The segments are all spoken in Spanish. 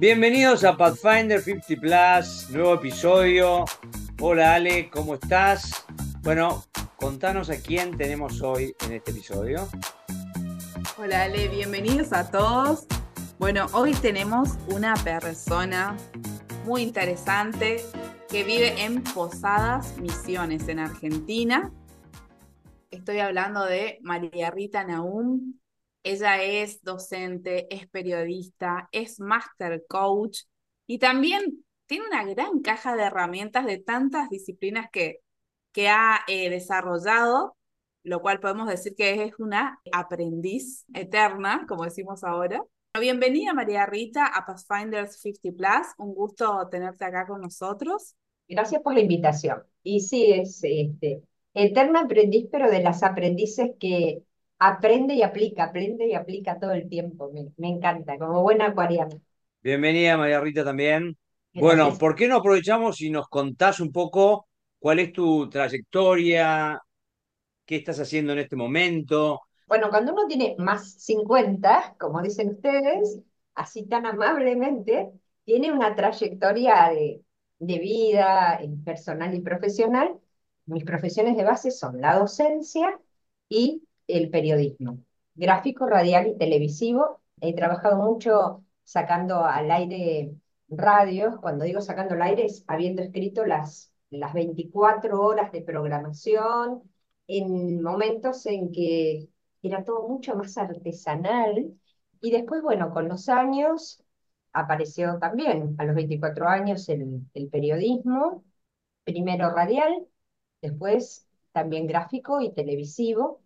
Bienvenidos a Pathfinder 50 Plus, nuevo episodio. Hola Ale, ¿cómo estás? Bueno, contanos a quién tenemos hoy en este episodio. Hola Ale, bienvenidos a todos. Bueno, hoy tenemos una persona muy interesante que vive en Posadas Misiones, en Argentina. Estoy hablando de María Rita Naum. Ella es docente, es periodista, es master coach y también tiene una gran caja de herramientas de tantas disciplinas que, que ha eh, desarrollado, lo cual podemos decir que es una aprendiz eterna, como decimos ahora. Bienvenida María Rita a Pathfinders 50 Plus, un gusto tenerte acá con nosotros. Gracias por la invitación. Y sí, es este, eterna aprendiz, pero de las aprendices que aprende y aplica, aprende y aplica todo el tiempo. Me, encanta, como buena acuariana. Bienvenida, María Rita, también. Bueno, ¿por qué no aprovechamos y nos contás un poco cuál es tu trayectoria, qué estás haciendo en este momento? Bueno, cuando uno tiene más 50, como dicen ustedes, así tan amablemente, tiene una trayectoria de, de vida personal y profesional. Mis profesiones de base son la docencia y el periodismo, gráfico, radial y televisivo. He trabajado mucho sacando al aire radios, cuando digo sacando al aire es habiendo escrito las, las 24 horas de programación en momentos en que era todo mucho más artesanal. Y después, bueno, con los años apareció también, a los 24 años, el, el periodismo, primero radial, después también gráfico y televisivo.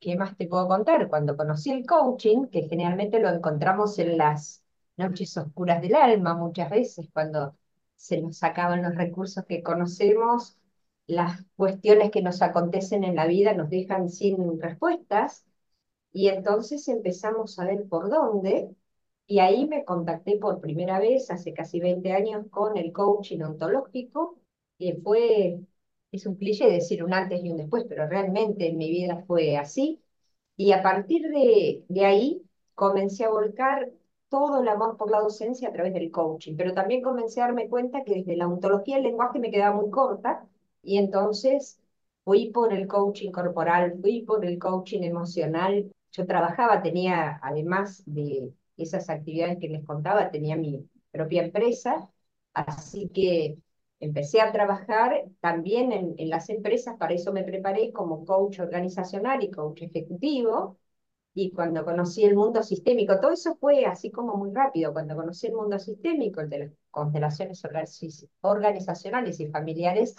¿Qué más te puedo contar? Cuando conocí el coaching, que generalmente lo encontramos en las noches oscuras del alma muchas veces, cuando se nos acaban los recursos que conocemos, las cuestiones que nos acontecen en la vida nos dejan sin respuestas, y entonces empezamos a ver por dónde, y ahí me contacté por primera vez, hace casi 20 años, con el coaching ontológico, que fue es un cliché decir un antes y un después, pero realmente en mi vida fue así. Y a partir de, de ahí comencé a volcar todo el amor por la docencia a través del coaching, pero también comencé a darme cuenta que desde la ontología el lenguaje me quedaba muy corta y entonces fui por el coaching corporal, fui por el coaching emocional. Yo trabajaba, tenía, además de esas actividades que les contaba, tenía mi propia empresa, así que empecé a trabajar también en, en, las empresas, para eso me preparé como coach organizacional y coach ejecutivo, y cuando conocí el mundo sistémico, todo eso fue así como muy rápido, cuando conocí el mundo sistémico, el de las constelaciones organizacionales y familiares,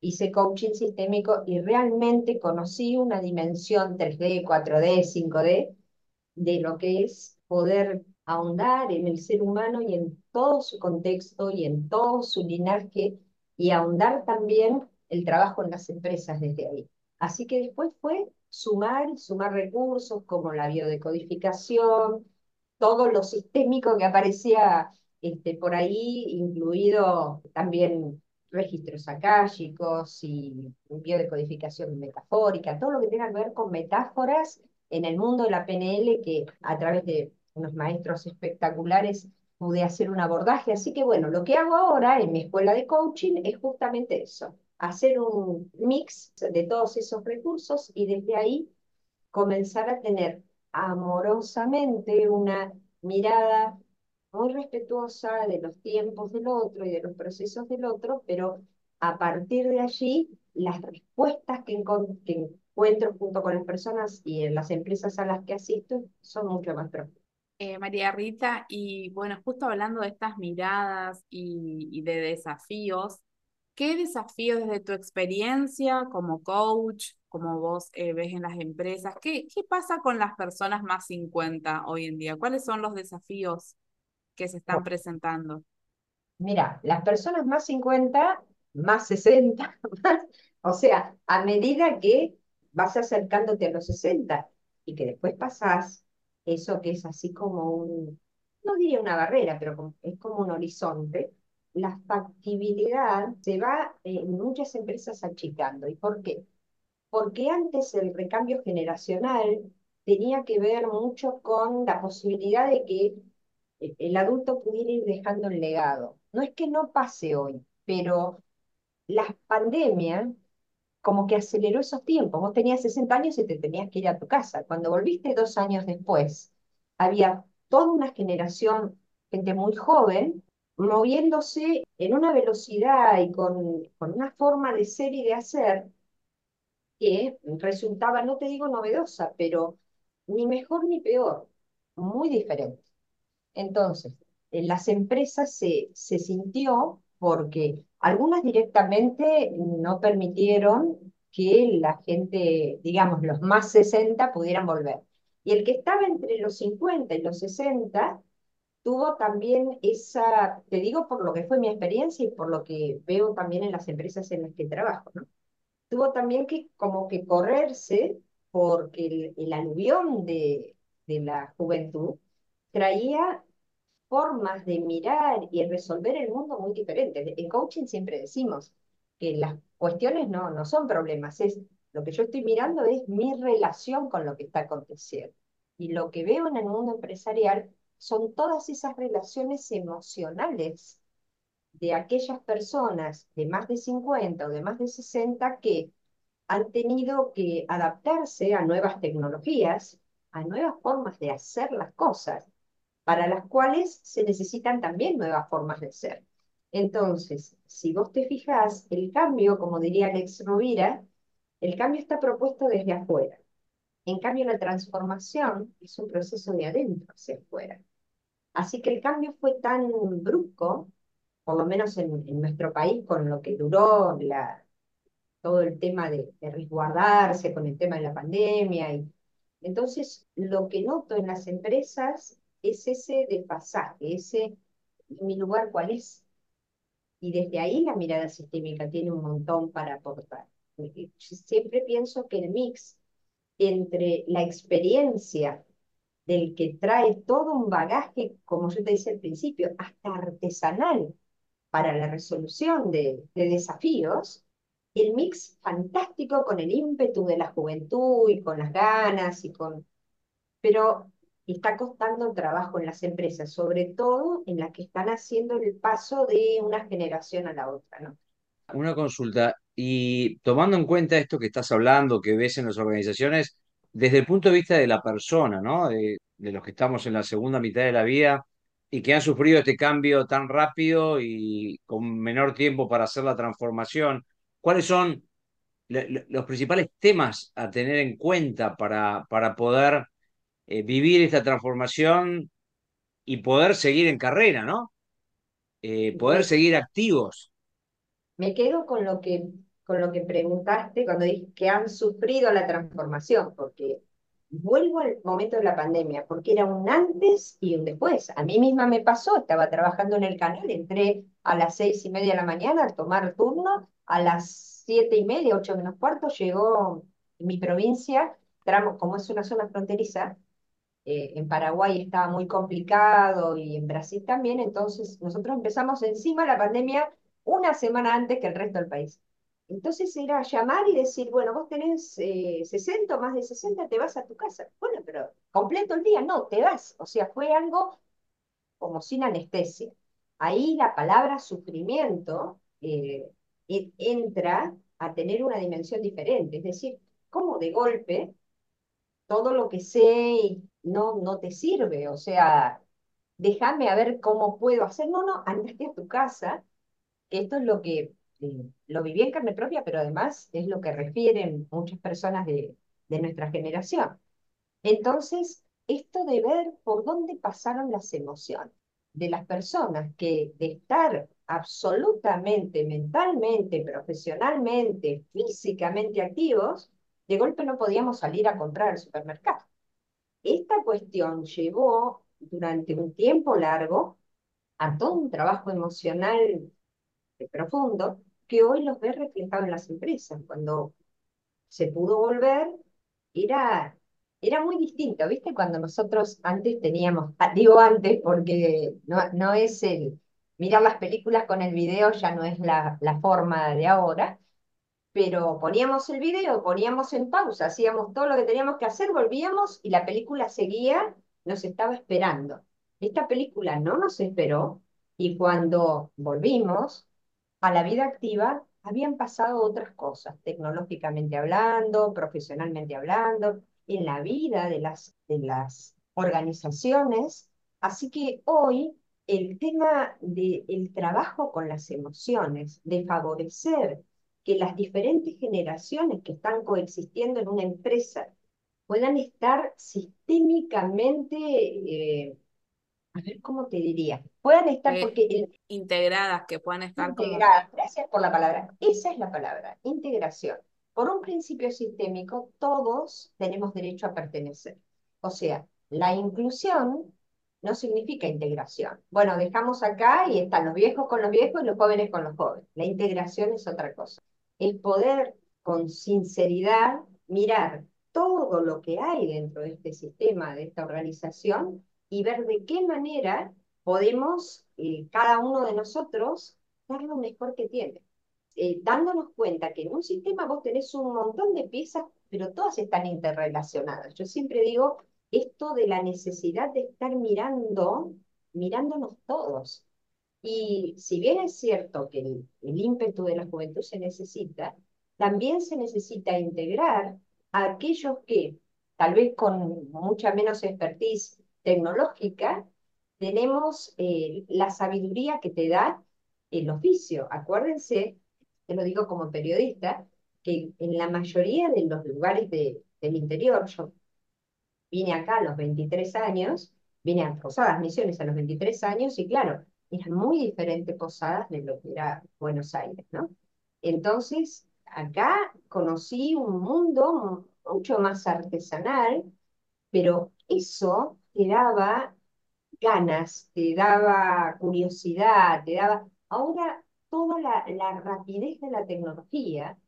hice coaching sistémico y realmente conocí una dimensión 3D, 4D, 5D de lo que es poder ahondar en el ser humano y en todo su contexto y en todo su linaje y ahondar también el trabajo en las empresas desde ahí. Así que después fue sumar, sumar recursos como la biodecodificación, todo lo sistémico que aparecía este, por ahí, incluido también registros akáshicos y biodecodificación metafórica, todo lo que tenga que ver con metáforas en el mundo de la PNL que a través de unos maestros espectaculares, pude hacer un abordaje. Así que bueno, lo que hago ahora en mi escuela de coaching es justamente eso, hacer un mix de todos esos recursos y desde ahí comenzar a tener amorosamente una mirada muy respetuosa de los tiempos del otro y de los procesos del otro, pero a partir de allí las respuestas que, encuentro junto con las personas y en las empresas a las que asisto son mucho más profundas. Eh, María Rita, y bueno, justo hablando de estas miradas y, de desafíos, ¿qué desafíos desde tu experiencia como coach, como vos eh, ves en las empresas, ¿qué, qué pasa con las personas más 50 hoy en día? ¿Cuáles son los desafíos que se están presentando? Mira, las personas más 50, más 60, o sea, a medida que vas acercándote a los 60 y que después pasás eso que es así como un, no diría una barrera, pero es como un horizonte, la factibilidad se va en muchas empresas achicando. ¿Y por qué? Porque antes el recambio generacional tenía que ver mucho con la posibilidad de que el adulto pudiera ir dejando el legado. No es que no pase hoy, pero la pandemia como que aceleró esos tiempos. Vos tenías 60 años y te tenías que ir a tu casa. Cuando volviste dos años después, había toda una generación, gente muy joven, moviéndose en una velocidad y con, con una forma de ser y de hacer que resultaba, no te digo novedosa, pero ni mejor ni peor, muy diferente. Entonces, en las empresas se, se sintió porque algunas directamente no permitieron que la gente, digamos, los más 60 pudieran volver. Y el que estaba entre los 50 y los 60 tuvo también esa, te digo por lo que fue mi experiencia y por lo que veo también en las empresas en las que trabajo. Tuvo también que como que correrse porque el, aluvión de la juventud traía formas de mirar y resolver el mundo muy diferentes. En coaching siempre decimos que las cuestiones no, no son problemas, es lo que yo estoy mirando es mi relación con lo que está aconteciendo. Y lo que veo en el mundo empresarial son todas esas relaciones emocionales de aquellas personas de más de 50 o de más de 60 que han tenido que adaptarse a nuevas tecnologías, a nuevas formas de hacer las cosas, para las cuales se necesitan también nuevas formas de ser. Entonces, si vos te fijas, el cambio, como diría Alex Rovira, el cambio está propuesto desde afuera. En cambio, la transformación es un proceso de adentro hacia afuera. Así que el cambio fue tan brusco, por lo menos en, nuestro país, con lo que duró todo el tema de, de, resguardarse, con el tema de la pandemia. Y, entonces, lo que noto en las empresas es ese desfasaje, ese mi lugar cuál es. Y desde ahí la mirada sistémica tiene un montón para aportar. Siempre pienso que el mix entre la experiencia del que trae todo un bagaje, como yo te decía al principio, hasta artesanal para la resolución de, de desafíos, el mix fantástico con el ímpetu de la juventud y con las ganas y con... Pero está costando trabajo en las empresas, sobre todo en las que están haciendo el paso de una generación a la otra, ¿no? Una consulta, y tomando en cuenta esto que estás hablando, que ves en las organizaciones, desde el punto de vista de la persona, ¿no? De, los que estamos en la segunda mitad de la vida y que han sufrido este cambio tan rápido y con menor tiempo para hacer la transformación, ¿cuáles son los principales temas a tener en cuenta para, para poder eh, vivir esta transformación y poder seguir en carrera, ¿no? Eh, poder seguir activos. Me quedo con lo que, con lo que preguntaste cuando dije que han sufrido la transformación, porque vuelvo al momento de la pandemia, porque era un antes y un después. A mí misma me pasó, estaba trabajando en el canal, entré a las seis y media de la mañana a tomar turno, a las siete y media, ocho menos cuarto, llegó mi provincia, como es una zona fronteriza, eh, en Paraguay estaba muy complicado y en Brasil también, entonces nosotros empezamos encima la pandemia una semana antes que el resto del país. Entonces era llamar y decir, bueno, vos tenés 60 eh, o más de 60, te vas a tu casa. Bueno, pero completo el día, no, te vas. O sea, fue algo como sin anestesia. Ahí la palabra sufrimiento eh, entra a tener una dimensión diferente, es decir, como de golpe todo lo que sé no, no te sirve, o sea, déjame a ver cómo puedo hacer. No, no, andate a tu casa, esto es lo que eh, lo viví en carne propia, pero además es lo que refieren muchas personas de, de nuestra generación. Entonces, esto de ver por dónde pasaron las emociones de las personas que de estar absolutamente mentalmente, profesionalmente, físicamente activos, de golpe no podíamos salir a comprar al supermercado. Esta cuestión llevó durante un tiempo largo a todo un trabajo emocional profundo que hoy los ve reflejado en las empresas. Cuando se pudo volver, era, era muy distinto, ¿viste? Cuando nosotros antes teníamos, ah, digo antes porque no, no es el, mirar las películas con el video ya no es la, la forma de ahora, pero poníamos el video, poníamos en pausa, hacíamos todo lo que teníamos que hacer, volvíamos y la película seguía, nos estaba esperando. Esta película no nos esperó y cuando volvimos a la vida activa, habían pasado otras cosas, tecnológicamente hablando, profesionalmente hablando, en la vida de las, de las organizaciones. Así que hoy el tema del trabajo con las emociones, de favorecer que las diferentes generaciones que están coexistiendo en una empresa puedan estar sistémicamente, eh, a ver cómo te diría, puedan estar Eh, porque integradas, que puedan estar como... integradas, gracias por la palabra, esa es la palabra, integración. Por un principio sistémico, todos tenemos derecho a pertenecer. O sea, la inclusión no significa integración. Bueno, dejamos acá y están los viejos con los viejos y los jóvenes con los jóvenes. La integración es otra cosa. El poder con sinceridad mirar todo lo que hay dentro de este sistema, de esta organización, y ver de qué manera podemos, eh, cada uno de nosotros, dar lo mejor que tiene. Eh, dándonos cuenta que en un sistema vos tenés un montón de piezas, pero todas están interrelacionadas. Yo siempre digo esto de la necesidad de estar mirando, mirándonos todos. Y si bien es cierto que el, ímpetu de la juventud se necesita, también se necesita integrar a aquellos que, tal vez con mucha menos expertise tecnológica, tenemos eh, la sabiduría que te da el oficio. Acuérdense, te lo digo como periodista, que en la mayoría de los lugares de, del interior, yo vine acá a los 23 años, vine a Posadas Misiones a los 23 años y claro, eran muy diferentes Posadas de lo que era Buenos Aires, ¿no? Entonces, acá conocí un mundo mucho más artesanal, pero eso te daba ganas, te daba curiosidad, te daba... Ahora, toda la, la rapidez de la tecnología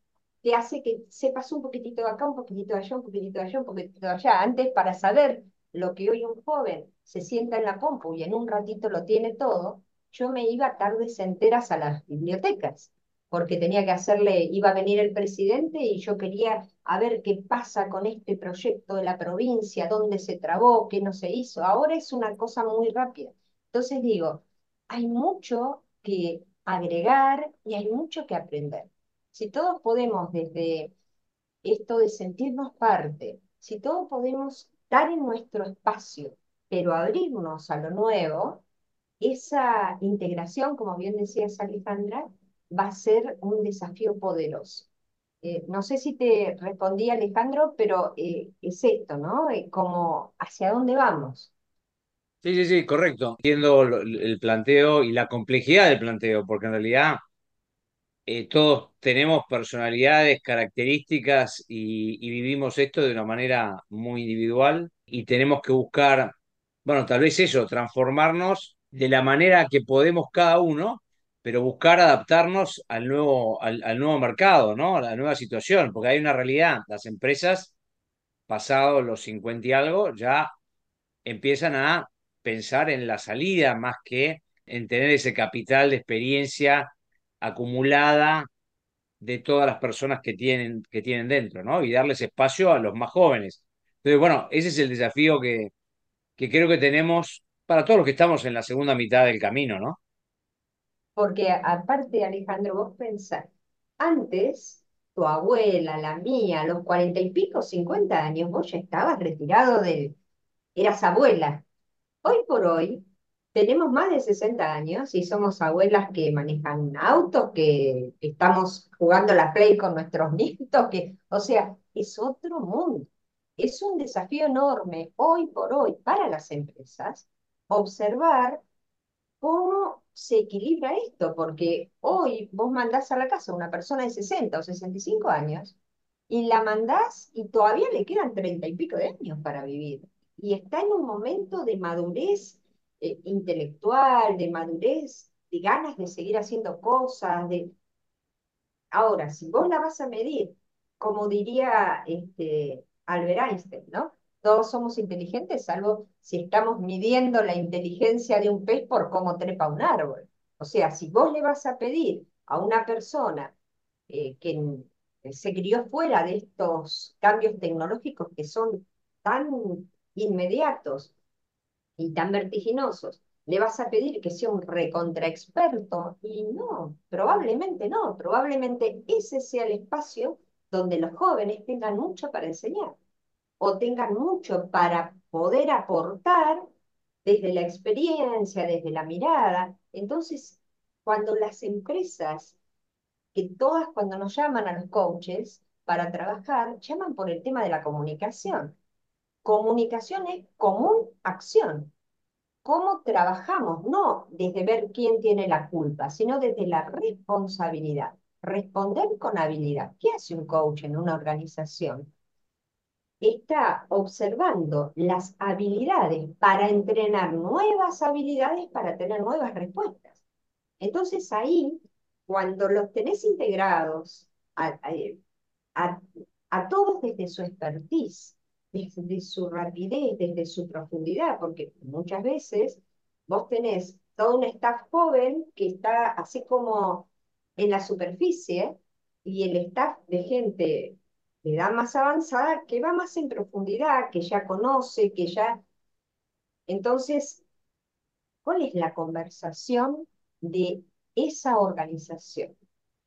te hace que sepas un poquitito acá, un poquitito allá, un poquitito allá, un poquitito allá. Antes, para saber lo que hoy un joven se sienta en la compu y en un ratito lo tiene todo, yo me iba tardes enteras a las bibliotecas, porque tenía que hacerle, iba a venir el presidente y yo quería a ver qué pasa con este proyecto de la provincia, dónde se trabó, qué no se hizo. Ahora es una cosa muy rápida. Entonces digo, hay mucho que agregar y hay mucho que aprender. Si todos podemos desde esto de sentirnos parte, si todos podemos estar en nuestro espacio, pero abrirnos a lo nuevo, esa integración, como bien decías Alejandra, va a ser un desafío poderoso. Eh, no sé si te respondí, Alejandro, pero eh, es esto, ¿no? Eh, como hacia dónde vamos. Sí, sí, sí, correcto. Entiendo el planteo y la complejidad del planteo, porque en realidad todos tenemos personalidades, características y, y vivimos esto de una manera muy individual y tenemos que buscar, bueno, tal vez eso, transformarnos de la manera que podemos cada uno, pero buscar adaptarnos al nuevo, al, nuevo mercado, ¿no? A la nueva situación, porque hay una realidad, las empresas, pasados los 50 y algo, ya empiezan a pensar en la salida más que en tener ese capital de experiencia acumulada de todas las personas que tienen, que tienen dentro, ¿no? Y darles espacio a los más jóvenes. Entonces, bueno, ese es el desafío que, que creo que tenemos para todos los que estamos en la segunda mitad del camino, ¿no? Porque aparte, Alejandro, vos pensás, antes, tu abuela, la mía, a los cuarenta y pico, cincuenta años, vos ya estabas retirado del, eras abuela. Hoy por hoy, tenemos más de 60 años y somos abuelas que manejan autos, que estamos jugando la Play con nuestros nietos, que, o sea, es otro mundo. Es un desafío enorme hoy por hoy para las empresas observar cómo se equilibra esto, porque hoy vos mandás a la casa a una persona de 60 o 65 años y la mandás y todavía le quedan 30 y pico de años para vivir. Y está en un momento de madurez eh, intelectual, de madurez, de ganas de seguir haciendo cosas, de... Ahora, si vos la vas a medir, como diría este, Albert Einstein, ¿no? Todos somos inteligentes, salvo si estamos midiendo la inteligencia de un pez por cómo trepa un árbol. O sea, si vos le vas a pedir a una persona eh, que se crió fuera de estos cambios tecnológicos que son tan inmediatos y tan vertiginosos, le vas a pedir que sea un recontraexperto y no, probablemente no, probablemente ese sea el espacio donde los jóvenes tengan mucho para enseñar o tengan mucho para poder aportar desde la experiencia, desde la mirada. Entonces, cuando las empresas, que todas cuando nos llaman a los coaches para trabajar, llaman por el tema de la comunicación. Comunicación es común acción. ¿Cómo trabajamos? No desde ver quién tiene la culpa, sino desde la responsabilidad. Responder con habilidad. ¿Qué hace un coach en una organización? Está observando las habilidades para entrenar nuevas habilidades para tener nuevas respuestas. Entonces ahí, cuando los tenés integrados a, a todos desde su expertise, desde su rapidez, desde su profundidad, porque muchas veces vos tenés todo un staff joven que está así como en la superficie y el staff de gente de edad más avanzada que va más en profundidad, que ya conoce, que ya... Entonces, ¿cuál es la conversación de esa organización?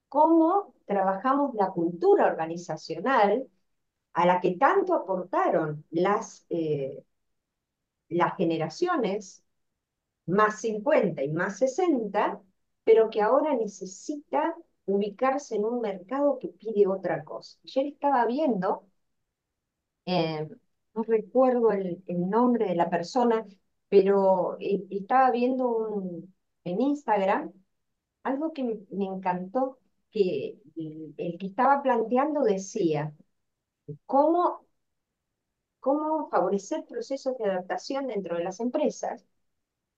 ¿Cómo trabajamos la cultura organizacional a la que tanto aportaron las, eh, las generaciones más 50 y más 60, pero que ahora necesita ubicarse en un mercado que pide otra cosa. Ayer estaba viendo, eh, no recuerdo el, nombre de la persona, pero eh, estaba viendo en Instagram algo que me encantó, que el que estaba planteando decía, cómo, cómo favorecer procesos de adaptación dentro de las empresas.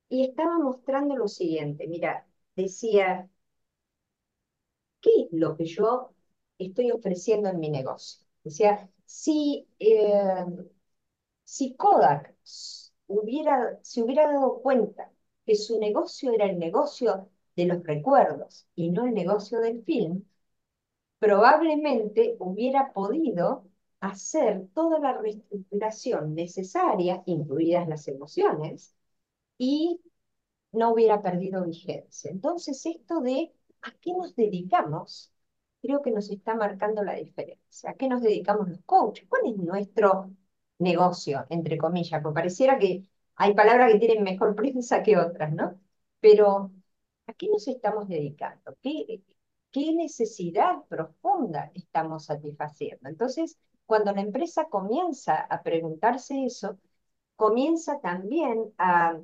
Y estaba mostrando lo siguiente, mira, decía, ¿qué es lo que yo estoy ofreciendo en mi negocio? Decía, si, eh, si Kodak hubiera, se hubiera dado cuenta que su negocio era el negocio de los recuerdos y no el negocio del film, probablemente hubiera podido hacer toda la reestructuración necesaria, incluidas las emociones, y no hubiera perdido vigencia. Entonces, esto de a qué nos dedicamos, creo que nos está marcando la diferencia. ¿A qué nos dedicamos los coaches? ¿Cuál es nuestro negocio, entre comillas? Porque pareciera que hay palabras que tienen mejor prensa que otras, ¿no? Pero, ¿a qué nos estamos dedicando? ¿Qué, qué necesidad profunda estamos satisfaciendo? Entonces, cuando la empresa comienza a preguntarse eso, comienza también a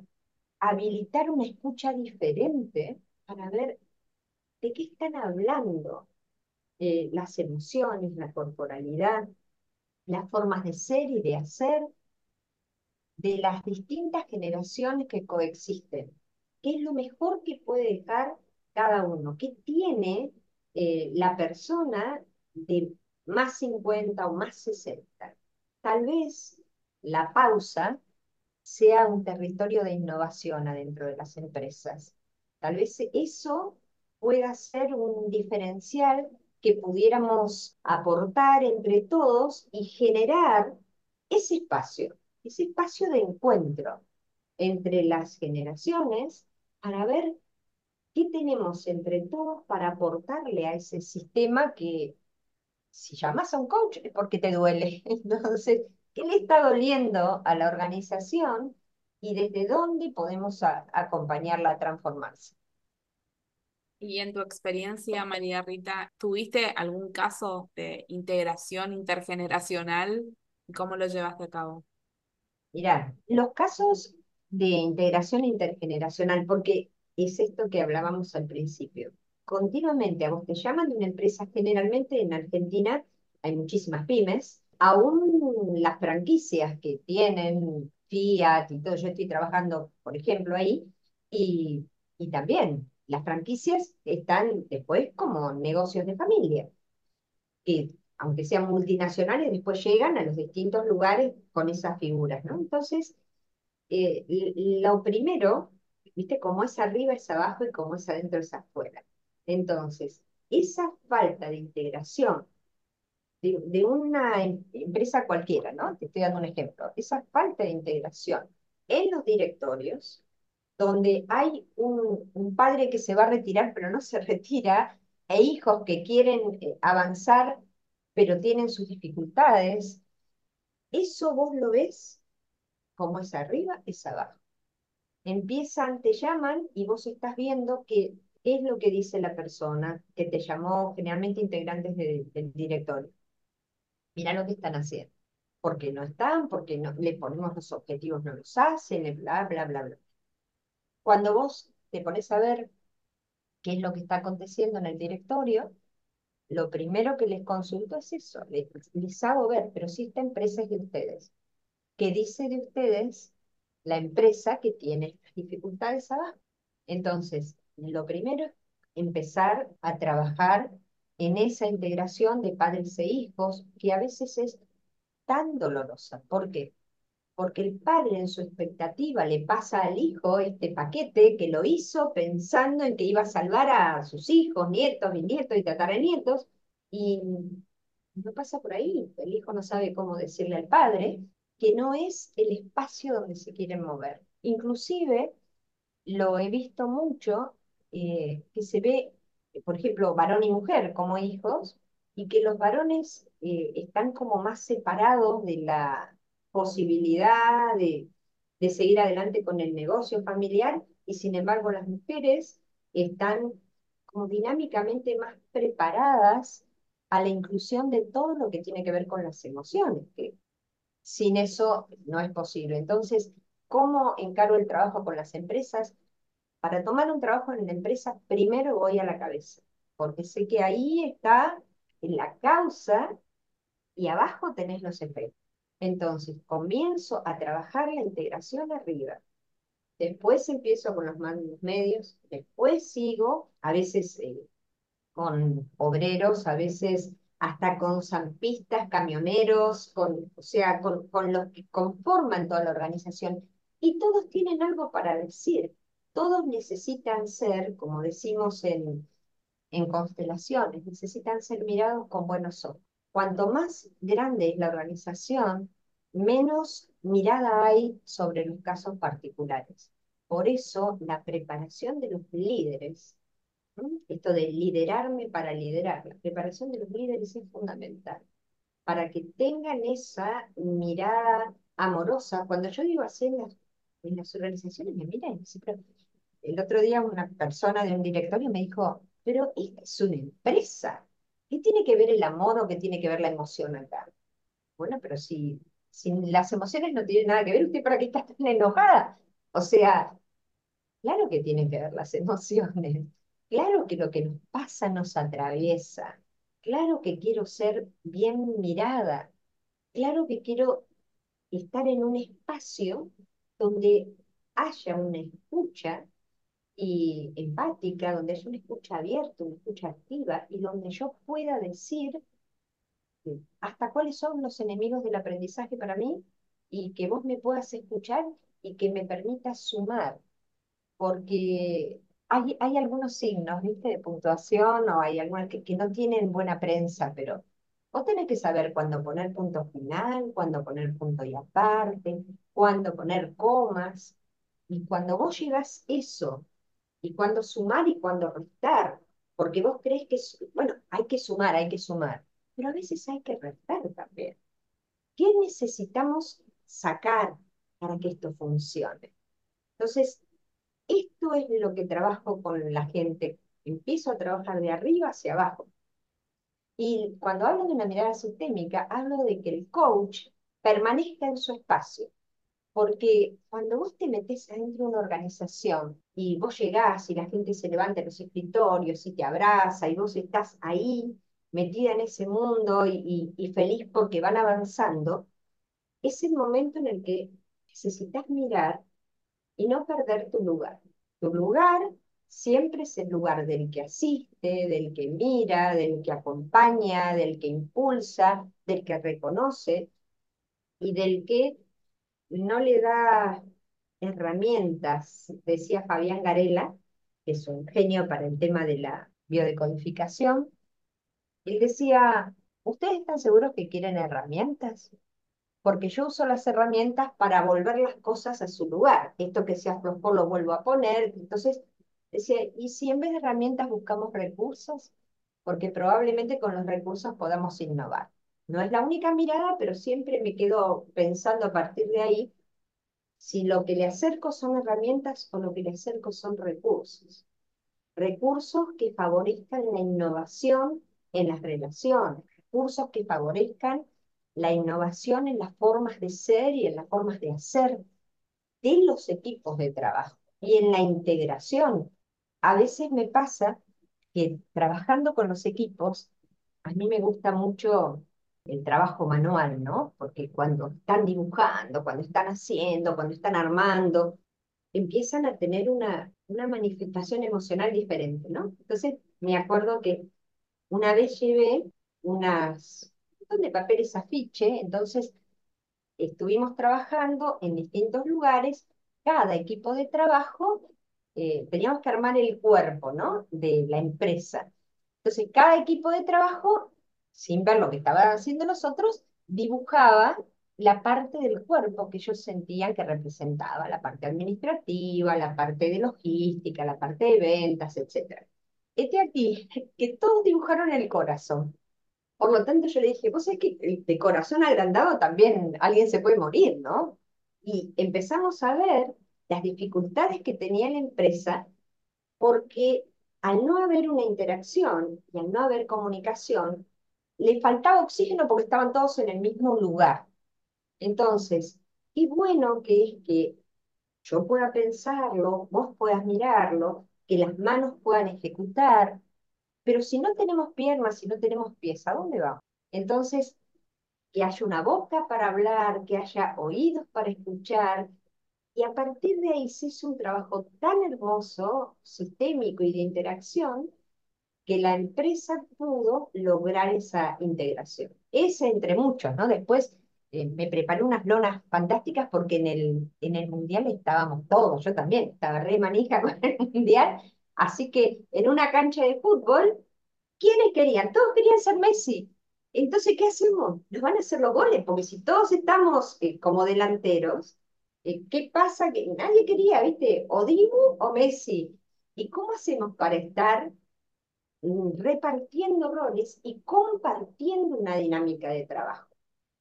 habilitar una escucha diferente para ver de qué están hablando eh, las emociones, la corporalidad, las formas de ser y de hacer de las distintas generaciones que coexisten. ¿Qué es lo mejor que puede dejar cada uno? ¿Qué tiene eh, la persona de más 50 o más 60. Tal vez la pausa sea un territorio de innovación adentro de las empresas. Tal vez eso pueda ser un diferencial que pudiéramos aportar entre todos y generar ese espacio, ese espacio de encuentro entre las generaciones para ver qué tenemos entre todos para aportarle a ese sistema que si llamas a un coach es porque te duele. Entonces, ¿qué le está doliendo a la organización y desde dónde podemos acompañarla a transformarse? Y en tu experiencia, María Rita, ¿tuviste algún caso de integración intergeneracional? ¿Cómo lo llevaste a cabo? Mira, los casos de integración intergeneracional, porque es esto que hablábamos al principio continuamente a vos te llaman de una empresa, generalmente en Argentina hay muchísimas pymes, aún las franquicias que tienen Fiat y todo, yo estoy trabajando, por ejemplo, ahí, y, y también las franquicias están después como negocios de familia, que aunque sean multinacionales, después llegan a los distintos lugares con esas figuras, ¿no? Entonces, eh, lo primero, viste, cómo es arriba es abajo y cómo es adentro es afuera. Entonces, esa falta de integración de, una em, empresa cualquiera, ¿no? Te estoy dando un ejemplo. Esa falta de integración en los directorios, donde hay un, padre que se va a retirar pero no se retira, e hijos que quieren eh, avanzar pero tienen sus dificultades, eso vos lo ves como es arriba, es abajo. Empiezan, te llaman y vos estás viendo que es lo que dice la persona que te llamó, generalmente integrantes del directorio. Mira lo que están haciendo. Porque no están, porque no, le ponemos los objetivos, no los hacen, bla, bla, bla, bla. Cuando vos te pones a ver qué es lo que está aconteciendo en el directorio, lo primero que les consulto es eso, les, hago ver, pero si esta empresa es de ustedes, ¿qué dice de ustedes la empresa que tiene dificultades abajo? Entonces, lo primero es empezar a trabajar en esa integración de padres e hijos que a veces es tan dolorosa. ¿Por qué? Porque el padre en su expectativa le pasa al hijo este paquete que lo hizo pensando en que iba a salvar a sus hijos, nietos, bisnietos y tataranietos, y no pasa por ahí. El hijo no sabe cómo decirle al padre que no es el espacio donde se quieren mover. Inclusive lo he visto mucho, eh, que se ve por ejemplo, varón y mujer como hijos, y que los varones eh, están como más separados de la posibilidad de, de seguir adelante con el negocio familiar, y sin embargo las mujeres están como dinámicamente más preparadas a la inclusión de todo lo que tiene que ver con las emociones, que sin eso no es posible. Entonces, ¿cómo encaro el trabajo con las empresas? Para tomar un trabajo en la empresa, primero voy a la cabeza, porque sé que ahí está la causa y abajo tenés los efectos. Entonces, comienzo a trabajar la integración arriba. Después empiezo con los mandos medios, después sigo, a veces eh, con obreros, a veces hasta con zampistas, camioneros, o sea, con, con los que conforman toda la organización. Y todos tienen algo para decir todos necesitan ser, como decimos en, en constelaciones, necesitan ser mirados con buenos ojos. Cuanto más grande es la organización, menos mirada hay sobre los casos particulares. Por eso la preparación de los líderes, esto de liderarme para liderar, la preparación de los líderes es fundamental, para que tengan esa mirada amorosa. Cuando yo digo así en las, organizaciones, me miran el otro día una persona de un directorio me dijo, pero es una empresa. ¿Qué tiene que ver el amor o qué tiene que ver la emoción acá? Bueno, pero si, las emociones no tienen nada que ver, ¿usted para qué está tan enojada? O sea, claro que tienen que ver las emociones. Claro que lo que nos pasa nos atraviesa. Claro que quiero ser bien mirada. Claro que quiero estar en un espacio donde haya una escucha y empática, donde es una escucha abierta, una escucha activa, y donde yo pueda decir hasta cuáles son los enemigos del aprendizaje para mí y que vos me puedas escuchar y que me permitas sumar, porque hay, hay algunos signos, ¿viste? De puntuación o hay algunos que, que no tienen buena prensa, pero vos tenés que saber cuándo poner punto final, cuándo poner punto y aparte, cuándo poner comas, y cuando vos llegas eso y cuándo sumar y cuándo restar, porque vos crees que, bueno, hay que sumar, hay que sumar, pero a veces hay que restar también. ¿Qué necesitamos sacar para que esto funcione? Entonces, esto es lo que trabajo con la gente. Empiezo a trabajar de arriba hacia abajo. Y cuando hablo de una mirada sistémica, hablo de que el coach permanezca en su espacio, porque cuando vos te metes adentro de una organización y vos llegás y la gente se levanta en los escritorios y te abraza y vos estás ahí metida en ese mundo y, y feliz porque van avanzando, es el momento en el que necesitas mirar y no perder tu lugar. Tu lugar siempre es el lugar del que asiste, del que mira, del que acompaña, del que impulsa, del que reconoce y del que no le da herramientas, decía Fabián Garela, que es un genio para el tema de la biodecodificación, él decía, ¿ustedes están seguros que quieren herramientas? Porque yo uso las herramientas para volver las cosas a su lugar. Esto que se aflojó lo vuelvo a poner. Entonces, decía, ¿y si en vez de herramientas buscamos recursos? Porque probablemente con los recursos podamos innovar. No es la única mirada, pero siempre me quedo pensando a partir de ahí si lo que le acerco son herramientas o lo que le acerco son recursos. Recursos que favorezcan la innovación en las relaciones, recursos que favorezcan la innovación en las formas de ser y en las formas de hacer de los equipos de trabajo y en la integración. A veces me pasa que trabajando con los equipos, a mí me gusta mucho el trabajo manual, ¿no? Porque cuando están dibujando, cuando están haciendo, cuando están armando, empiezan a tener una, una manifestación emocional diferente, ¿no? Entonces, me acuerdo que una vez llevé unas, un montón de papeles afiche, entonces estuvimos trabajando en distintos lugares, cada equipo de trabajo, eh, teníamos que armar el cuerpo, ¿no? De la empresa. Entonces, cada equipo de trabajo sin ver lo que estaban haciendo los otros, dibujaba la parte del cuerpo que ellos sentían que representaba, la parte administrativa, la parte de logística, la parte de ventas, etc. Este aquí, que todos dibujaron el corazón. Por lo tanto, yo le dije, vos es que de corazón agrandado también alguien se puede morir, ¿no? Y empezamos a ver las dificultades que tenía la empresa porque al no haber una interacción y al no haber comunicación, le faltaba oxígeno porque estaban todos en el mismo lugar. Entonces, qué bueno que es que yo pueda pensarlo, vos puedas mirarlo, que las manos puedan ejecutar, pero si no tenemos piernas, si no tenemos pies, ¿a dónde vamos? Entonces, que haya una boca para hablar, que haya oídos para escuchar, y a partir de ahí se hizo un trabajo tan hermoso, sistémico y de interacción, que la empresa pudo lograr esa integración. Ese entre muchos, ¿no? Después eh, me preparé unas lonas fantásticas porque en el, en el Mundial estábamos todos, yo también, estaba re manija con el Mundial, así que en una cancha de fútbol, ¿quiénes querían? Todos querían ser Messi. Entonces, ¿qué hacemos? Nos van a hacer los goles, porque si todos estamos eh, como delanteros, eh, ¿qué pasa? Que nadie quería, ¿viste? O Dibu o Messi. ¿Y cómo hacemos para estar repartiendo roles y compartiendo una dinámica de trabajo.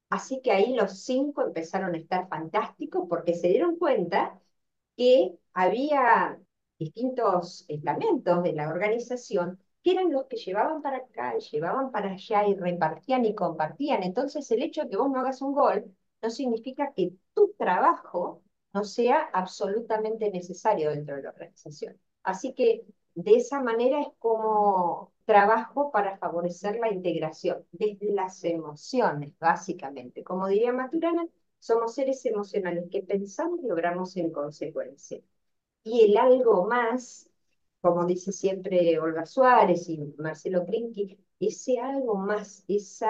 Así que ahí los cinco empezaron a estar fantásticos porque se dieron cuenta que había distintos estamentos de la organización que eran los que llevaban para acá, llevaban para allá y repartían y compartían. Entonces el hecho de que vos no hagas un gol no significa que tu trabajo no sea absolutamente necesario dentro de la organización. Así que de esa manera es como trabajo para favorecer la integración desde las emociones, básicamente. Como diría Maturana, somos seres emocionales que pensamos y logramos en consecuencia. Y el algo más, como dice siempre Olga Suárez y Marcelo Krinky, ese algo más, esos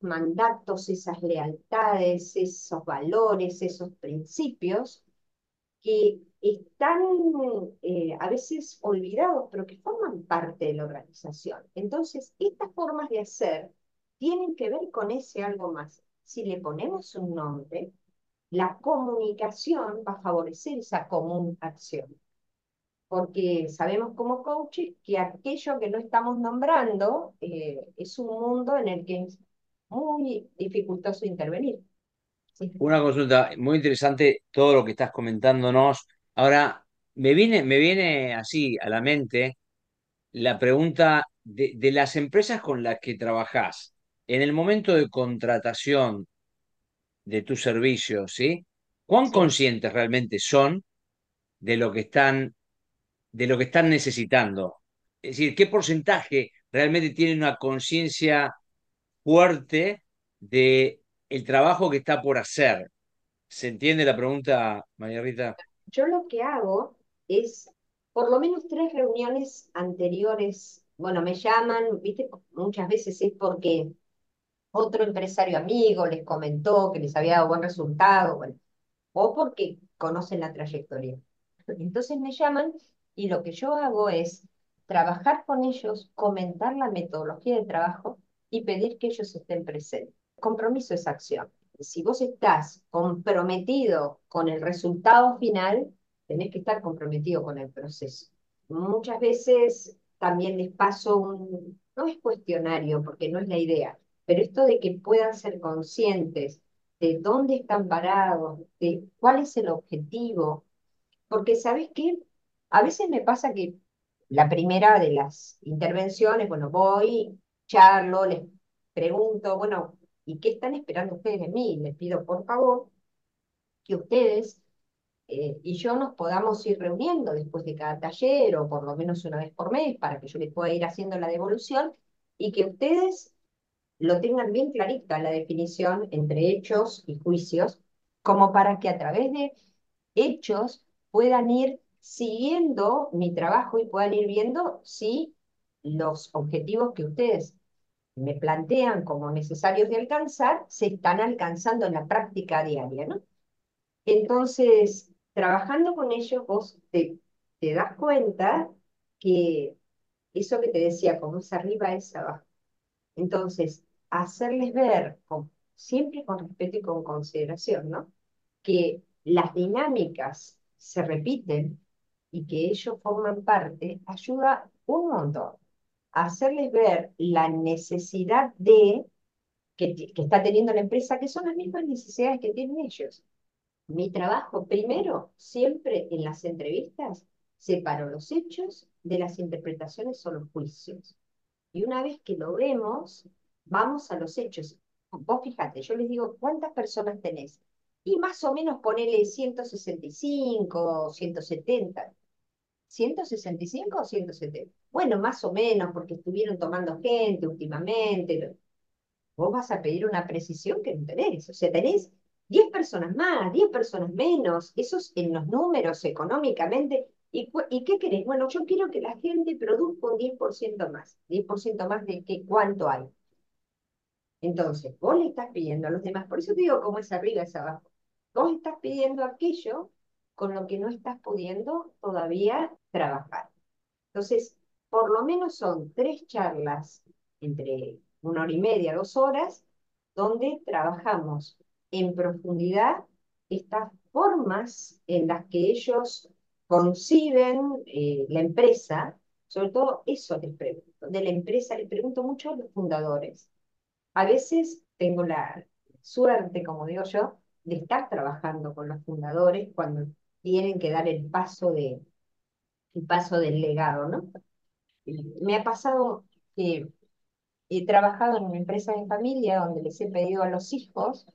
mandatos, esas lealtades, esos valores, esos principios, que están eh, a veces olvidados, pero que forman parte de la organización. Entonces, estas formas de hacer tienen que ver con ese algo más. Si le ponemos un nombre, la comunicación va a favorecer esa común acción. Porque sabemos como coaches que aquello que no estamos nombrando eh, es un mundo en el que es muy dificultoso intervenir. Una consulta muy interesante, todo lo que estás comentándonos. Ahora, me viene, me viene así a la mente la pregunta de, de las empresas con las que trabajás. En el momento de contratación de tus servicios, ¿sí? ¿Cuán Sí. conscientes realmente son de lo que están, de lo que están necesitando? Es decir, ¿qué porcentaje realmente tienen una conciencia fuerte de el trabajo que está por hacer? ¿Se entiende la pregunta, María Rita? Yo lo que hago es, por lo menos tres reuniones anteriores, bueno, me llaman, viste, muchas veces es porque otro empresario amigo les comentó que les había dado buen resultado, o porque conocen la trayectoria. Entonces me llaman y lo que yo hago es trabajar con ellos, comentar la metodología de trabajo y pedir que ellos estén presentes. Compromiso es acción. Si vos estás comprometido con el resultado final, tenés que estar comprometido con el proceso. Muchas veces también les paso un, no es cuestionario, porque no es la idea, pero esto de que puedan ser conscientes de dónde están parados, de cuál es el objetivo, porque sabes qué, a veces me pasa que la primera de las intervenciones, bueno, voy, charlo, les pregunto, bueno, ¿y qué están esperando ustedes de mí? Les pido por favor que ustedes eh, y yo nos podamos ir reuniendo después de cada taller o por lo menos una vez por mes para que yo les pueda ir haciendo la devolución y que ustedes lo tengan bien clarita la definición entre hechos y juicios, como para que a través de hechos puedan ir siguiendo mi trabajo y puedan ir viendo si los objetivos que ustedes me plantean como necesarios de alcanzar se están alcanzando en la práctica diaria, ¿no? Entonces, trabajando con ellos, vos te, das cuenta que eso que te decía, como es arriba es abajo. Entonces, hacerles ver, siempre con respeto y con consideración, ¿no? Que las dinámicas se repiten y que ellos forman parte, ayuda un montón hacerles ver la necesidad de que, está teniendo la empresa, que son las mismas necesidades que tienen ellos. Mi trabajo, primero, siempre en las entrevistas, separo los hechos de las interpretaciones o los juicios. Y una vez que lo vemos, vamos a los hechos. Vos fíjate, yo les digo, ¿cuántas personas tenés? Y más o menos ponele 165, 170. ¿165 o 170? Bueno, más o menos, porque estuvieron tomando gente últimamente. Vos vas a pedir una precisión que no tenés. O sea, tenés 10 personas más, 10 personas menos. Eso es en los números económicamente ¿Y, ¿Y, qué querés? Bueno, yo quiero que la gente produzca un 10% más, 10% más de que cuánto hay. Entonces, vos le estás pidiendo a los demás, por eso te digo cómo es arriba es abajo. Vos estás pidiendo aquello con lo que no estás pudiendo todavía trabajar. Entonces, por lo menos son tres charlas entre una hora y media, dos horas, donde trabajamos en profundidad estas formas en las que ellos conciben eh, la empresa, sobre todo eso les pregunto, de la empresa les pregunto mucho a los fundadores. A veces tengo la suerte, como digo yo, de estar trabajando con los fundadores cuando tienen que dar el paso, de, el paso del legado, ¿no? Me ha pasado que he trabajado en una empresa de familia donde les he pedido a los hijos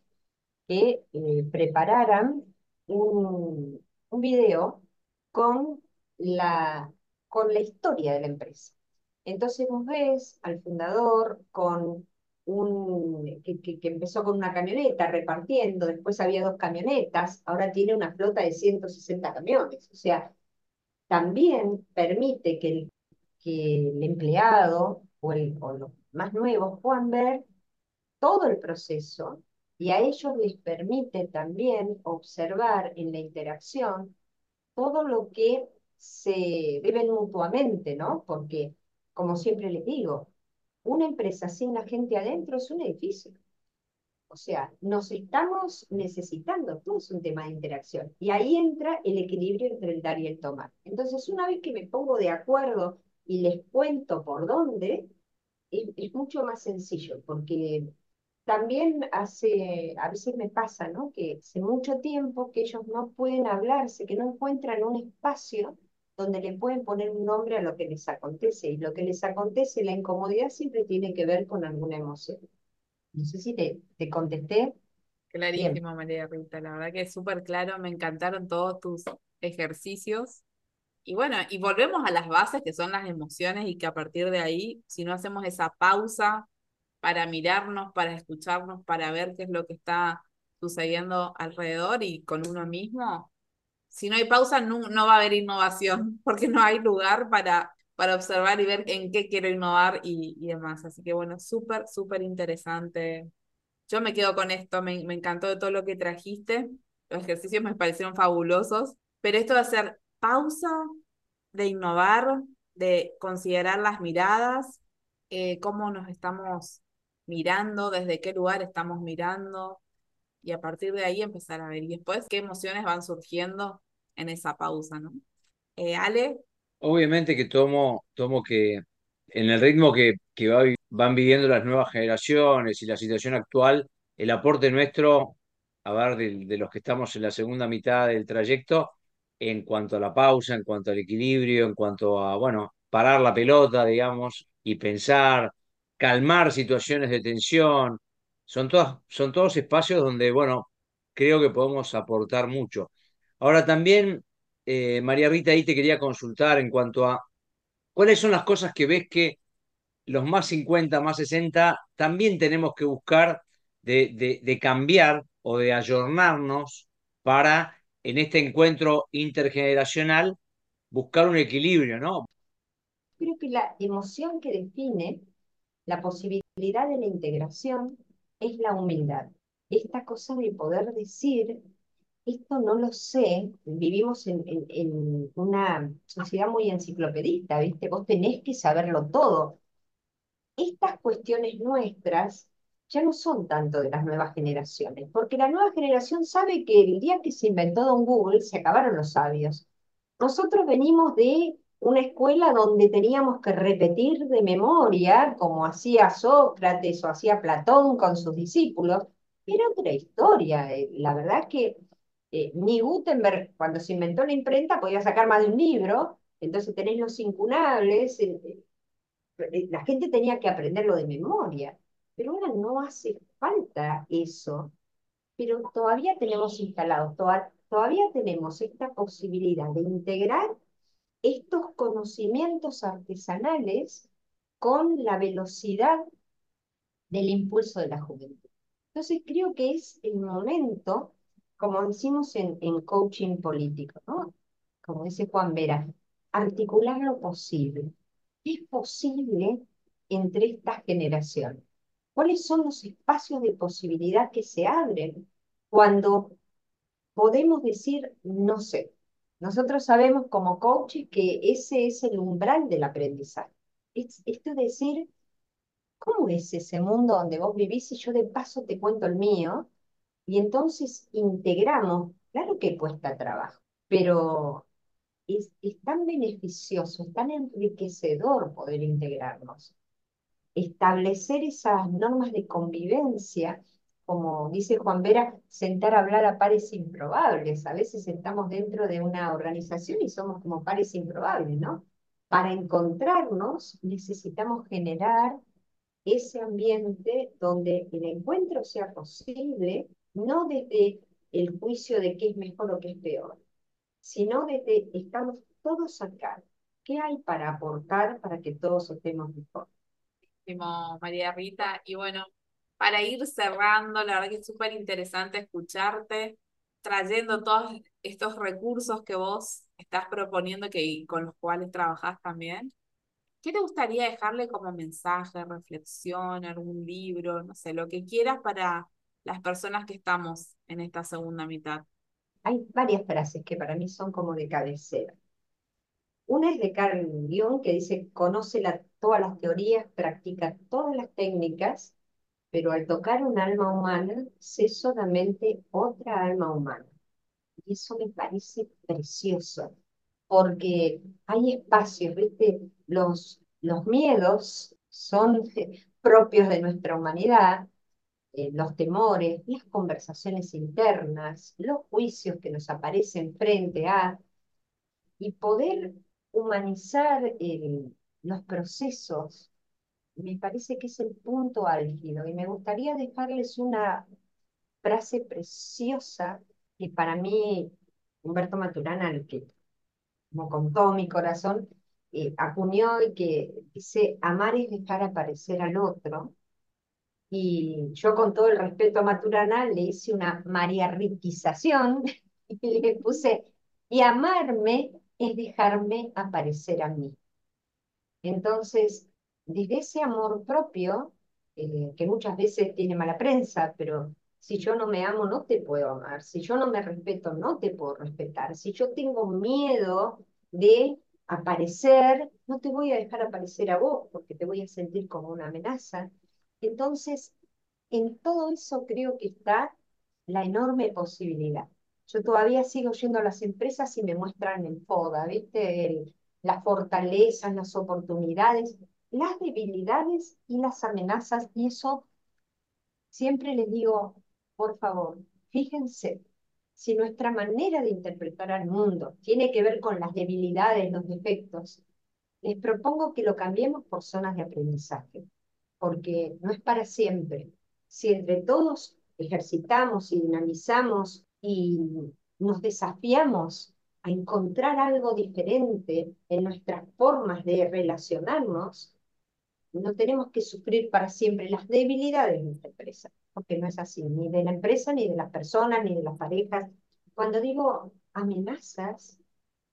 que eh, prepararan un, un video con la, con la historia de la empresa. Entonces vos ves al fundador con un, que, que, empezó con una camioneta repartiendo, después había dos camionetas, ahora tiene una flota de 160 camiones. O sea, también permite que el, que el empleado o, el, o los más nuevos puedan ver todo el proceso y a ellos les permite también observar en la interacción todo lo que se deben mutuamente, ¿no? Porque, como siempre les digo, una empresa sin la gente adentro es un edificio. O sea, nos estamos necesitando, todo es un tema de interacción. Y ahí entra el equilibrio entre el dar y el tomar. Entonces, una vez que me pongo de acuerdo y les cuento por dónde, es, mucho más sencillo, porque también hace, a veces me pasa, ¿no? Que hace mucho tiempo que ellos no pueden hablarse, que no encuentran un espacio donde le pueden poner un nombre a lo que les acontece. Y lo que les acontece, la incomodidad siempre tiene que ver con alguna emoción. No sé si te, te contesté. Clarísimo, María Rita. La verdad que es súper claro. Me encantaron todos tus ejercicios. Y bueno, y volvemos a las bases que son las emociones y que a partir de ahí, si no hacemos esa pausa para mirarnos, para escucharnos, para ver qué es lo que está sucediendo alrededor y con uno mismo, si no hay pausa no, va a haber innovación, porque no hay lugar para, para observar y ver en qué quiero innovar y, y demás. Así que bueno, súper, súper interesante. Yo me quedo con esto, me, me encantó de todo lo que trajiste, los ejercicios me parecieron fabulosos, pero esto de hacer pausa, de innovar, de considerar las miradas, eh, cómo nos estamos mirando, desde qué lugar estamos mirando y a partir de ahí empezar a ver. Y después qué emociones van surgiendo en esa pausa, ¿no? Eh, Ale. Obviamente que tomo, tomo que en el ritmo que, que va, van viviendo las nuevas generaciones y la situación actual, el aporte nuestro, a ver, de, de los que estamos en la segunda mitad del trayecto, en cuanto a la pausa, en cuanto al equilibrio, en cuanto a, bueno, parar la pelota, digamos, y pensar, calmar situaciones de tensión. Son, todas, son todos espacios donde, bueno, creo que podemos aportar mucho. Ahora también, eh, María Rita, ahí te quería consultar en cuanto a cuáles son las cosas que ves que los más 50, más 60, también tenemos que buscar de, de, de cambiar o de ayornarnos para, en este encuentro intergeneracional, buscar un equilibrio, ¿no? Creo que la emoción que define la posibilidad de la integración es la humildad. Esta cosa de poder decir, esto no lo sé, vivimos en, en, una sociedad muy enciclopedista, ¿viste? Vos tenés que saberlo todo. Estas cuestiones nuestras ya no son tanto de las nuevas generaciones, porque la nueva generación sabe que el día que se inventó Don Google se acabaron los sabios. Nosotros venimos de una escuela donde teníamos que repetir de memoria, como hacía Sócrates o hacía Platón con sus discípulos, era otra historia. Eh, la verdad que eh, ni Gutenberg, cuando se inventó la imprenta, podía sacar más de un libro, entonces tenés los incunables, eh, la gente tenía que aprenderlo de memoria, pero ahora no hace falta eso, pero todavía tenemos instalados, todavía tenemos esta posibilidad de integrar estos conocimientos artesanales con la velocidad del impulso de la juventud. Entonces creo que es el momento, como decimos en, en coaching político, ¿no? como dice Juan Vera, articular lo posible. ¿Qué es posible entre estas generaciones? ¿Cuáles son los espacios de posibilidad que se abren cuando podemos decir no sé? Nosotros sabemos como coaches que ese es el umbral del aprendizaje. Es, esto es decir, ¿cómo es ese mundo donde vos vivís y yo de paso te cuento el mío? Y entonces integramos, claro que cuesta trabajo, pero es, tan beneficioso, es tan enriquecedor poder integrarnos. Establecer esas normas de convivencia como dice Juan Vera, sentar a hablar a pares improbables. A veces estamos dentro de una organización y somos como pares improbables, ¿no? Para encontrarnos necesitamos generar ese ambiente donde el encuentro sea posible, no desde el juicio de qué es mejor o qué es peor, sino desde estamos todos acá. ¿Qué hay para aportar para que todos estemos mejor? María Rita, y bueno, para ir cerrando, la verdad que es súper interesante escucharte, trayendo todos estos recursos que vos estás proponiendo que, con los cuales trabajás también. ¿Qué te gustaría dejarle como mensaje, reflexión, algún libro, no sé, lo que quieras para las personas que estamos en esta segunda mitad? Hay varias frases que para mí son como de cabecera. Una es de Carl Jung que dice, conoce todas las teorías, practica todas las técnicas pero al tocar un alma humana, sé solamente otra alma humana. Y eso me parece precioso, porque hay espacios, ¿viste? Los, los miedos son propios de nuestra humanidad, eh, los temores, las conversaciones internas, los juicios que nos aparecen frente a, y poder humanizar los procesos me parece que es el punto álgido y me gustaría dejarles una frase preciosa que para mí Humberto Maturana, al que como con todo mi corazón, eh, acuñó y que dice, amar es dejar aparecer al otro. Y yo con todo el respeto a Maturana le hice una mariarriquización y le puse, y amarme es dejarme aparecer a mí. Entonces, desde ese amor propio, eh, que muchas veces tiene mala prensa, pero si yo no me amo, no te puedo amar. Si yo no me respeto, no te puedo respetar. Si yo tengo miedo de aparecer, no te voy a dejar aparecer a vos porque te voy a sentir como una amenaza. Entonces, en todo eso creo que está la enorme posibilidad. Yo todavía sigo yendo a las empresas y me muestran el FODA, ¿viste? las fortalezas, las oportunidades, las debilidades y las amenazas. Y eso siempre les digo, por favor, fíjense, si nuestra manera de interpretar al mundo tiene que ver con las debilidades, los defectos, les propongo que lo cambiemos por zonas de aprendizaje, porque no es para siempre. Si entre todos ejercitamos y dinamizamos y nos desafiamos a encontrar algo diferente en nuestras formas de relacionarnos, no tenemos que sufrir para siempre las debilidades de nuestra empresa, porque no es así, ni de la empresa, ni de las personas, ni de las parejas. Cuando digo amenazas,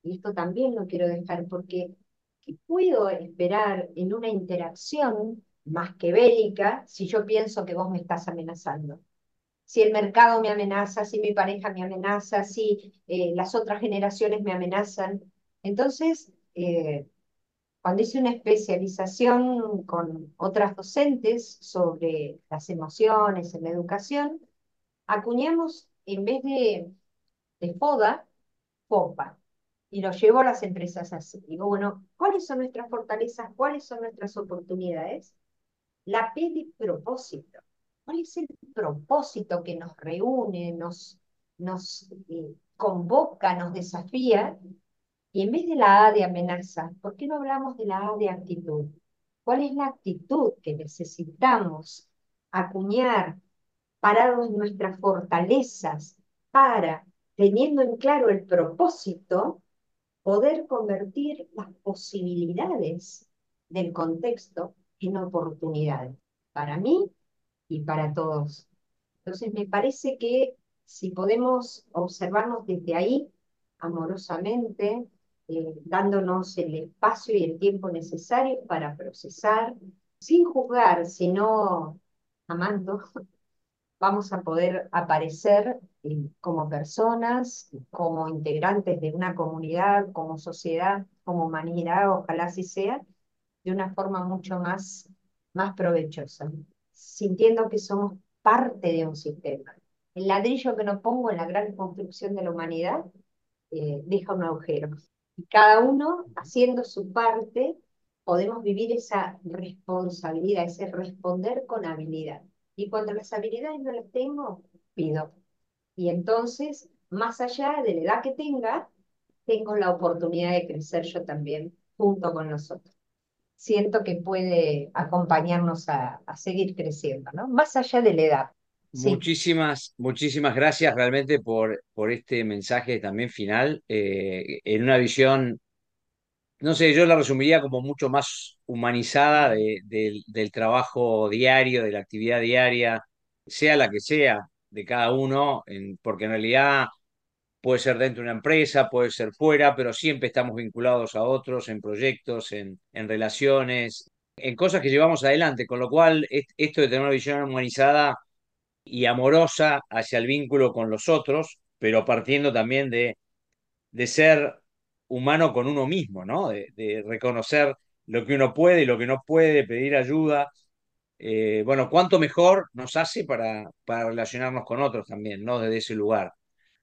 y esto también lo quiero dejar porque ¿qué puedo esperar en una interacción más que bélica si yo pienso que vos me estás amenazando? Si el mercado me amenaza, si mi pareja me amenaza, si eh, las otras generaciones me amenazan. Entonces, eh, cuando hice una especialización con otras docentes sobre las emociones en la educación, acuñamos en vez de, de FODA, FOPA, y lo llevo a las empresas así. Digo, bueno, ¿cuáles son nuestras fortalezas? ¿Cuáles son nuestras oportunidades? La P de propósito. ¿Cuál es el propósito que nos reúne, nos, nos eh, convoca, nos desafía? Y en vez de la A de amenaza, ¿por qué no hablamos de la A de actitud? ¿Cuál es la actitud que necesitamos acuñar, parados en nuestras fortalezas, para, teniendo en claro el propósito, poder convertir las posibilidades del contexto en oportunidades para mí y para todos. Entonces me parece que si podemos observarnos desde ahí, amorosamente, eh, dándonos el espacio y el tiempo necesario para procesar, sin juzgar, sino amando, vamos a poder aparecer eh, como personas, como integrantes de una comunidad, como sociedad, como humanidad, ojalá así sea, de una forma mucho más, más provechosa, sintiendo que somos parte de un sistema. El ladrillo que nos pongo en la gran construcción de la humanidad eh, deja un agujero. Y cada uno, haciendo su parte, podemos vivir esa responsabilidad, ese responder con habilidad. Y cuando las habilidades no las tengo, pido. Y entonces, más allá de la edad que tenga, tengo la oportunidad de crecer yo también junto con nosotros. Siento que puede acompañarnos a, seguir creciendo, ¿no? Más allá de la edad. Muchísimas, muchísimas gracias realmente por, por este mensaje también final, eh, en una visión no sé, yo la resumiría como mucho más humanizada del trabajo diario, de la actividad diaria, sea la que sea, de cada uno, porque en realidad puede ser dentro de una empresa, puede ser fuera, pero siempre estamos vinculados a otros en proyectos, en, en relaciones, en cosas que llevamos adelante, con lo cual esto de tener una visión humanizada y amorosa hacia el vínculo con los otros, pero partiendo también de, de ser humano con uno mismo, ¿no? De, reconocer lo que uno puede y lo que no puede, pedir ayuda. Eh, bueno, cuánto mejor nos hace para, para relacionarnos con otros también, ¿no? Desde ese lugar.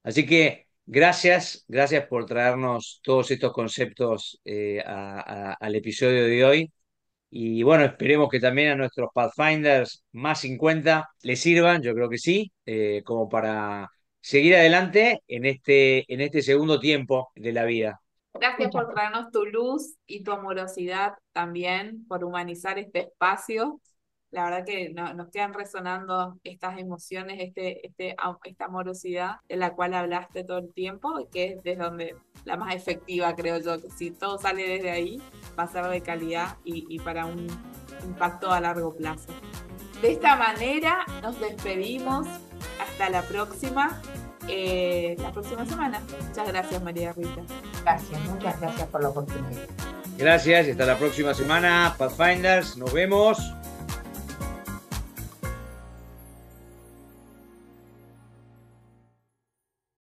Así que gracias, gracias por traernos todos estos conceptos eh, al episodio de hoy. Y bueno, esperemos que también a nuestros Pathfinders más 50 les sirvan, yo creo que sí, eh, como para seguir adelante en este, en este segundo tiempo de la vida. Gracias por traernos tu luz y tu amorosidad también, por humanizar este espacio. La verdad que nos quedan resonando estas emociones, este, este, esta amorosidad de la cual hablaste todo el tiempo, y que es desde donde la más efectiva, creo yo, que si todo sale desde ahí, va a ser de calidad y, y para un impacto a largo plazo. De esta manera nos despedimos. Hasta la próxima. Eh, la próxima semana. Muchas gracias, María Rita. Gracias, muchas gracias por la oportunidad. Gracias y hasta la próxima semana, Pathfinders. Nos vemos.